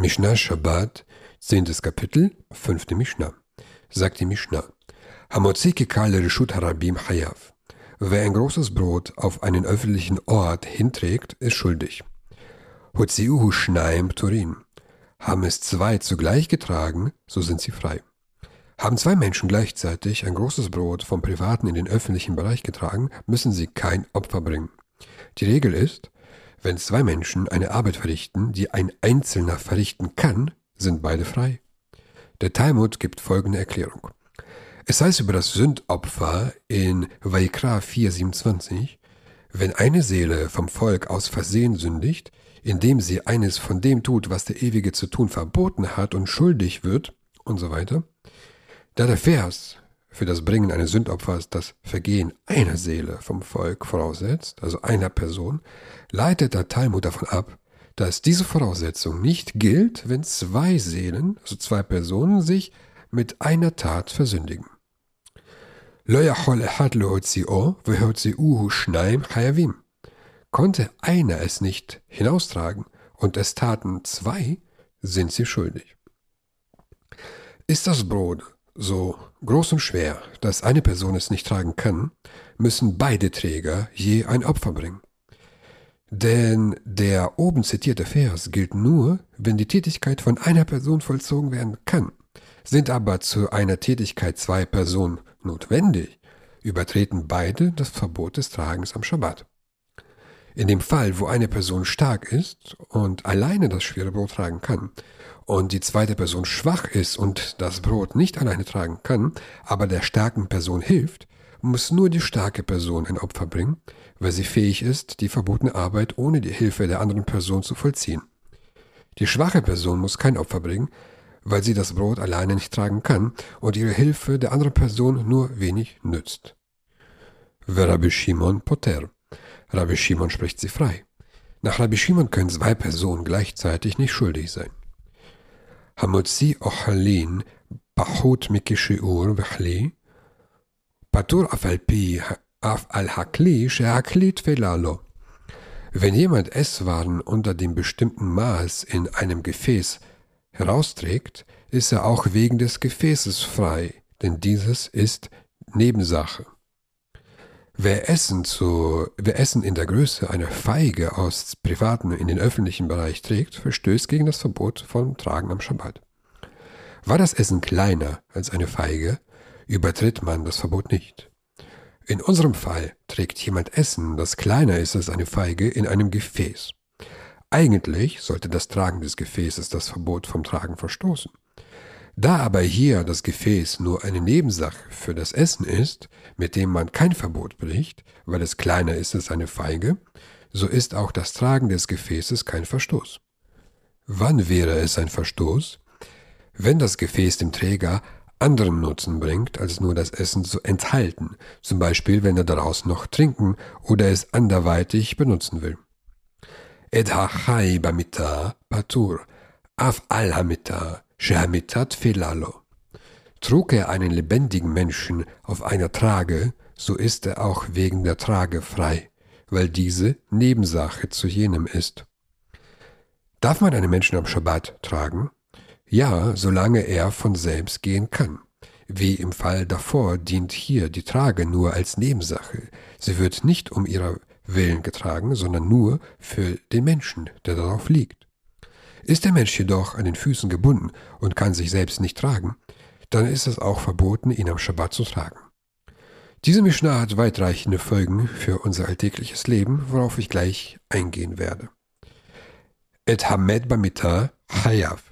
Mishnah Shabbat, 10. Kapitel, 5. Mishnah. Sagt die Mishnah. Hamotzi kekal reshut harabim hayav. Wer ein großes Brot auf einen öffentlichen Ort hinträgt, ist schuldig. Hotziuhu schnaim turin. Haben es zwei zugleich getragen, so sind sie frei. Haben zwei Menschen gleichzeitig ein großes Brot vom privaten in den öffentlichen Bereich getragen, müssen sie kein Opfer bringen. Die Regel ist, wenn zwei Menschen eine Arbeit verrichten, die ein Einzelner verrichten kann, sind beide frei. Der Talmud gibt folgende Erklärung. Es heißt über das Sündopfer in Vaikra 4,27, wenn eine Seele vom Volk aus Versehen sündigt, indem sie eines von dem tut, was der Ewige zu tun verboten hat und schuldig wird, und so weiter, da der Vers für das Bringen eines Sündopfers das Vergehen einer Seele vom Volk voraussetzt, also einer Person, leitet der Talmud davon ab, dass diese Voraussetzung nicht gilt, wenn zwei Seelen, also zwei Personen, sich mit einer Tat versündigen. Konnte einer es nicht hinaustragen und es taten zwei, sind sie schuldig. Ist das Brot so groß und schwer, dass eine Person es nicht tragen kann, müssen beide Träger je ein Opfer bringen. Denn der oben zitierte Vers gilt nur, wenn die Tätigkeit von einer Person vollzogen werden kann. Sind aber zu einer Tätigkeit zwei Personen notwendig, übertreten beide das Verbot des Tragens am Schabbat. In dem Fall, wo eine Person stark ist und alleine das schwere Brot tragen kann, und die zweite Person schwach ist und das Brot nicht alleine tragen kann, aber der starken Person hilft, muss nur die starke Person ein Opfer bringen, weil sie fähig ist, die verbotene Arbeit ohne die Hilfe der anderen Person zu vollziehen. Die schwache Person muss kein Opfer bringen, weil sie das Brot alleine nicht tragen kann und ihre Hilfe der anderen Person nur wenig nützt. Rabbi Shimon Poter. Rabbi Shimon spricht sie frei. Nach Rabbi Shimon können zwei Personen gleichzeitig nicht schuldig sein. Hamotzi Ochalin Bahut Mikishiur Vachli Patur Afalpi Af Al-Hakli Sheakli Wenn jemand Esswaren unter dem bestimmten Maß in einem Gefäß herausträgt, ist er auch wegen des Gefäßes frei, denn dieses ist Nebensache. Wer Essen, zu, wer Essen in der Größe einer Feige aus privaten in den öffentlichen Bereich trägt, verstößt gegen das Verbot vom Tragen am Schabbat. War das Essen kleiner als eine Feige, übertritt man das Verbot nicht. In unserem Fall trägt jemand Essen, das kleiner ist als eine Feige, in einem Gefäß. Eigentlich sollte das Tragen des Gefäßes das Verbot vom Tragen verstoßen. Da aber hier das Gefäß nur eine Nebensache für das Essen ist, mit dem man kein Verbot bricht, weil es kleiner ist als eine Feige, so ist auch das Tragen des Gefäßes kein Verstoß. Wann wäre es ein Verstoß? Wenn das Gefäß dem Träger anderen Nutzen bringt, als nur das Essen zu enthalten, zum Beispiel wenn er daraus noch trinken oder es anderweitig benutzen will. Ed hachai bamita patur, af al hamita, Shehamitat Felalo. Trug er einen lebendigen Menschen auf einer Trage, so ist er auch wegen der Trage frei, weil diese Nebensache zu jenem ist. Darf man einen Menschen am Schabbat tragen? Ja, solange er von selbst gehen kann. Wie im Fall davor dient hier die Trage nur als Nebensache. Sie wird nicht um ihrer Willen getragen, sondern nur für den Menschen, der darauf liegt. Ist der Mensch jedoch an den Füßen gebunden und kann sich selbst nicht tragen, dann ist es auch verboten, ihn am Schabbat zu tragen. Diese Mishnah hat weitreichende Folgen für unser alltägliches Leben, worauf ich gleich eingehen werde. Et hamed bamita hayav.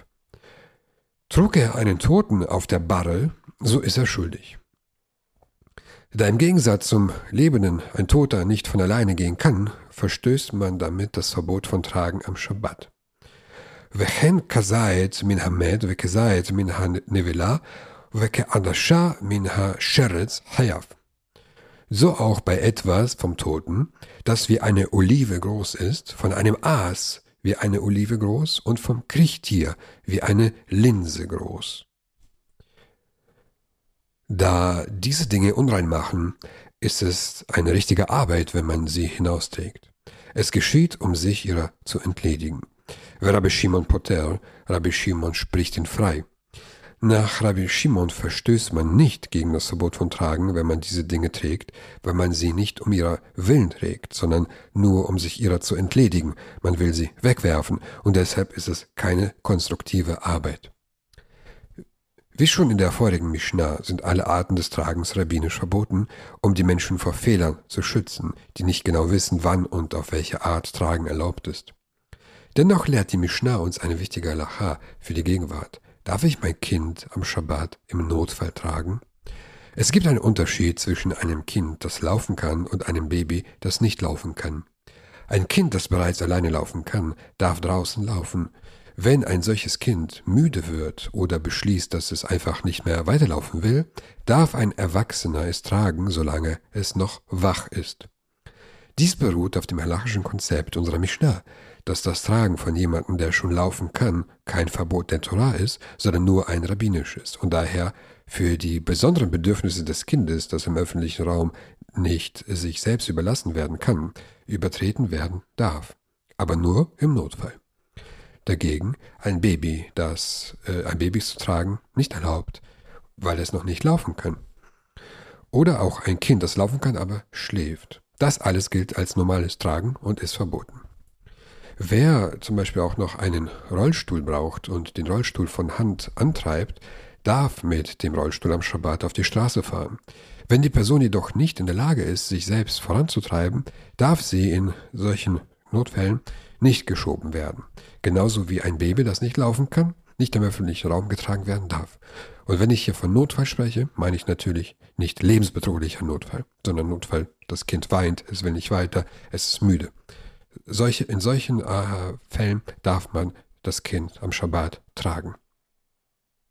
Trug er einen Toten auf der Barre, so ist er schuldig. Da im Gegensatz zum Lebenden ein Toter nicht von alleine gehen kann, verstößt man damit das Verbot von Tragen am Schabbat. וכן כזית מן המת וכזית מן הנבלה וכעדשה מן השרץ חייב. So auch bei etwas vom Toten, das wie eine Olive groß ist, von einem Aas wie eine Olive groß und vom Kriechtier wie eine Linse groß. Da diese Dinge unrein machen, ist es eine richtige Arbeit, wenn man sie hinausträgt. Es geschieht, um sich ihrer zu entledigen. Rabbi Shimon Poter, Rabbi Shimon spricht ihn frei. Nach Rabbi Shimon verstößt man nicht gegen das Verbot von Tragen, wenn man diese Dinge trägt, weil man sie nicht um ihrer Willen trägt, sondern nur um sich ihrer zu entledigen. Man will sie wegwerfen und deshalb ist es keine konstruktive Arbeit. Wie schon in der vorigen Mishnah sind alle Arten des Tragens rabbinisch verboten, um die Menschen vor Fehlern zu schützen, die nicht genau wissen, wann und auf welche Art Tragen erlaubt ist. Dennoch lehrt die Mishnah uns eine wichtige Lacha für die Gegenwart. Darf ich mein Kind am Schabbat im Notfall tragen? Es gibt einen Unterschied zwischen einem Kind, das laufen kann, und einem Baby, das nicht laufen kann. Ein Kind, das bereits alleine laufen kann, darf draußen laufen. Wenn ein solches Kind müde wird oder beschließt, dass es einfach nicht mehr weiterlaufen will, darf ein Erwachsener es tragen, solange es noch wach ist. Dies beruht auf dem halachischen Konzept unserer Mishnah, dass das Tragen von jemandem, der schon laufen kann, kein Verbot der Torah ist, sondern nur ein rabbinisches und daher für die besonderen Bedürfnisse des Kindes, das im öffentlichen Raum nicht sich selbst überlassen werden kann, übertreten werden darf, aber nur im Notfall. Dagegen ein Baby, das äh, ein Baby zu tragen, nicht erlaubt, weil es noch nicht laufen kann. Oder auch ein Kind, das laufen kann, aber schläft. Das alles gilt als normales Tragen und ist verboten. Wer zum Beispiel auch noch einen Rollstuhl braucht und den Rollstuhl von Hand antreibt, darf mit dem Rollstuhl am Schabbat auf die Straße fahren. Wenn die Person jedoch nicht in der Lage ist, sich selbst voranzutreiben, darf sie in solchen Notfällen nicht geschoben werden. Genauso wie ein Baby, das nicht laufen kann, nicht im öffentlichen Raum getragen werden darf. Und wenn ich hier von Notfall spreche, meine ich natürlich nicht lebensbedrohlicher Notfall, sondern Notfall, das Kind weint, es will nicht weiter, es ist müde solche, in solchen äh, Fällen darf man das Kind am Schabbat tragen.